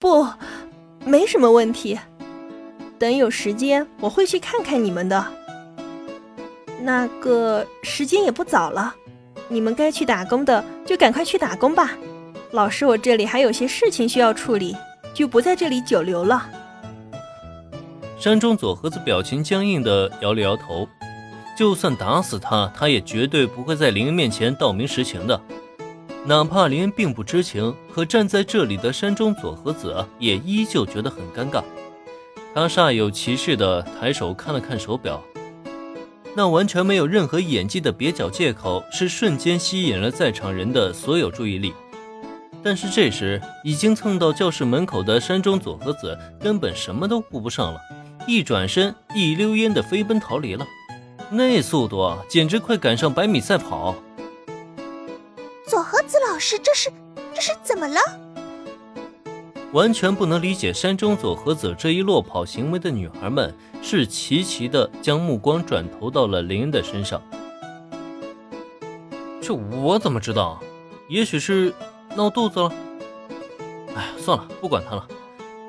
不，没什么问题。等有时间，我会去看看你们的。那个时间也不早了，你们该去打工的就赶快去打工吧。老师，我这里还有些事情需要处理，就不在这里久留了。山中佐和子表情僵硬的摇了摇头，就算打死他，他也绝对不会在林恩面前道明实情的。哪怕林恩并不知情，可站在这里的山中佐和子也依旧觉得很尴尬。他煞有其事的抬手看了看手表。那完全没有任何演技的蹩脚借口，是瞬间吸引了在场人的所有注意力。但是这时，已经蹭到教室门口的山中佐和子根本什么都顾不上了，一转身，一溜烟的飞奔逃离了。那速度啊，简直快赶上百米赛跑。佐和子老师，这是这是怎么了？完全不能理解山中佐和子这一落跑行为的女孩们，是齐齐的将目光转投到了林恩的身上。这我怎么知道？也许是闹肚子了。哎，算了，不管他了。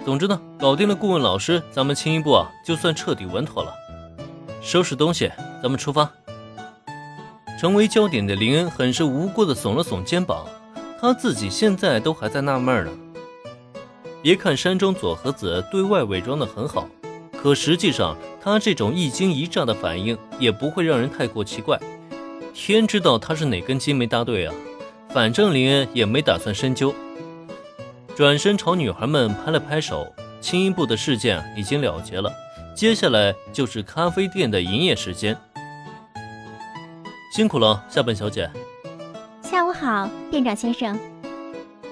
总之呢，搞定了顾问老师，咱们青衣部啊，就算彻底稳妥了。收拾东西，咱们出发。成为焦点的林恩很是无辜的耸了耸肩膀，他自己现在都还在纳闷呢。别看山中佐和子对外伪装的很好，可实际上他这种一惊一乍的反应也不会让人太过奇怪。天知道他是哪根筋没搭对啊！反正林恩也没打算深究，转身朝女孩们拍了拍手。青衣部的事件已经了结了，接下来就是咖啡店的营业时间。辛苦了，夏本小姐。下午好，店长先生。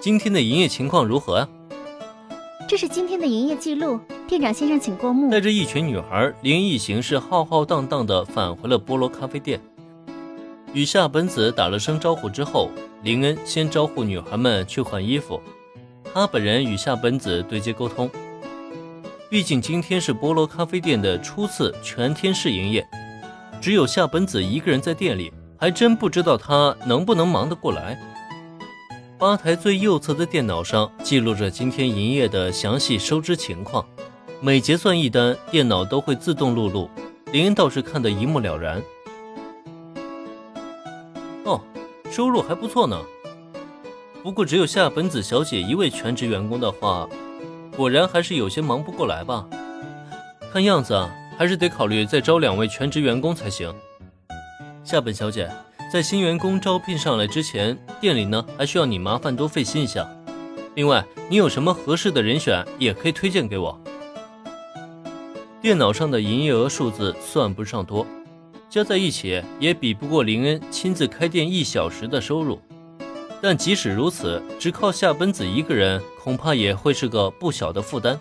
今天的营业情况如何啊？这是今天的营业记录，店长先生请过目。带着一群女孩，林恩一行是浩浩荡荡的返回了菠萝咖啡店。与夏本子打了声招呼之后，林恩先招呼女孩们去换衣服，他本人与夏本子对接沟通。毕竟今天是菠萝咖啡店的初次全天试营业，只有夏本子一个人在店里，还真不知道他能不能忙得过来。吧台最右侧的电脑上记录着今天营业的详细收支情况，每结算一单，电脑都会自动录入。林恩倒是看得一目了然。哦，收入还不错呢。不过只有夏本子小姐一位全职员工的话，果然还是有些忙不过来吧？看样子啊，还是得考虑再招两位全职员工才行。夏本小姐。在新员工招聘上来之前，店里呢还需要你麻烦多费心一下。另外，你有什么合适的人选，也可以推荐给我。电脑上的营业额数字算不上多，加在一起也比不过林恩亲自开店一小时的收入。但即使如此，只靠夏本子一个人，恐怕也会是个不小的负担。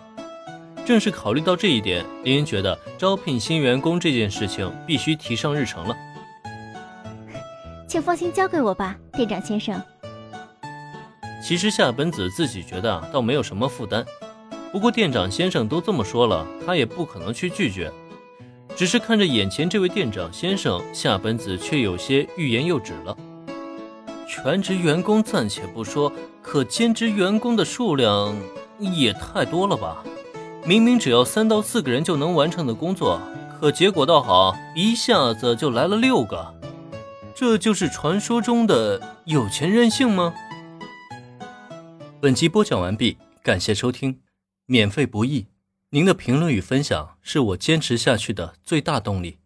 正是考虑到这一点，林恩觉得招聘新员工这件事情必须提上日程了。请放心交给我吧，店长先生。其实夏本子自己觉得倒没有什么负担，不过店长先生都这么说了，他也不可能去拒绝。只是看着眼前这位店长先生，夏本子却有些欲言又止了。全职员工暂且不说，可兼职员工的数量也太多了吧？明明只要三到四个人就能完成的工作，可结果倒好，一下子就来了六个。这就是传说中的有钱任性吗？本集播讲完毕，感谢收听，免费不易，您的评论与分享是我坚持下去的最大动力。